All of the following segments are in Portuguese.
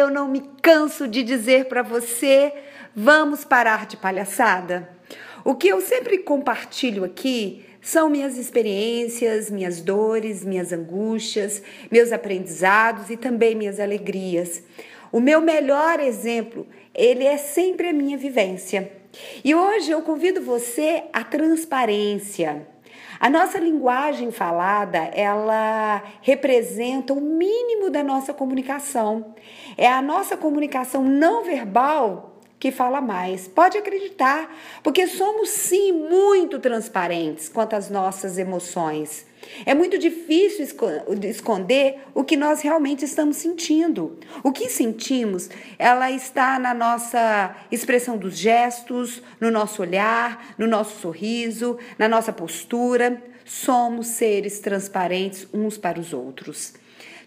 eu não me canso de dizer para você: vamos parar de palhaçada. O que eu sempre compartilho aqui são minhas experiências, minhas dores, minhas angústias, meus aprendizados e também minhas alegrias. O meu melhor exemplo, ele é sempre a minha vivência. E hoje eu convido você à transparência. A nossa linguagem falada, ela representa o mínimo da nossa comunicação. É a nossa comunicação não verbal que fala mais. Pode acreditar, porque somos sim muito transparentes quanto às nossas emoções. É muito difícil esconder o que nós realmente estamos sentindo. O que sentimos, ela está na nossa expressão dos gestos, no nosso olhar, no nosso sorriso, na nossa postura. Somos seres transparentes uns para os outros.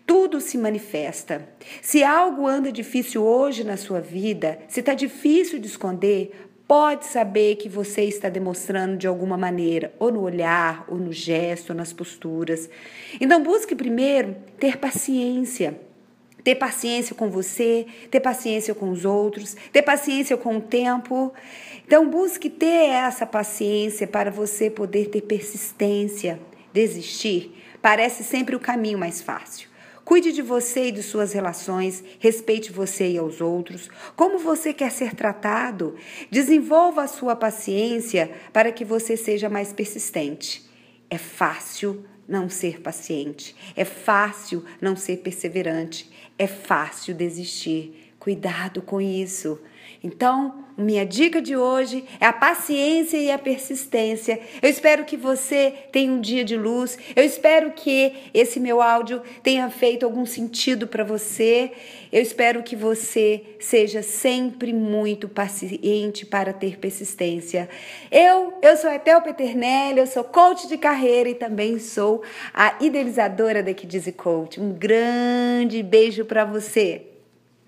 Tudo se manifesta. Se algo anda difícil hoje na sua vida, se está difícil de esconder, pode saber que você está demonstrando de alguma maneira, ou no olhar, ou no gesto, ou nas posturas. Então, busque primeiro ter paciência. Ter paciência com você, ter paciência com os outros, ter paciência com o tempo. Então, busque ter essa paciência para você poder ter persistência. Desistir parece sempre o caminho mais fácil. Cuide de você e de suas relações, respeite você e aos outros. Como você quer ser tratado? Desenvolva a sua paciência para que você seja mais persistente. É fácil não ser paciente, é fácil não ser perseverante, é fácil desistir. Cuidado com isso. Então, minha dica de hoje é a paciência e a persistência. Eu espero que você tenha um dia de luz. Eu espero que esse meu áudio tenha feito algum sentido para você. Eu espero que você seja sempre muito paciente para ter persistência. Eu, eu sou a Etel Peternelli, eu sou coach de carreira e também sou a idealizadora da Kidize Coach. Um grande beijo para você.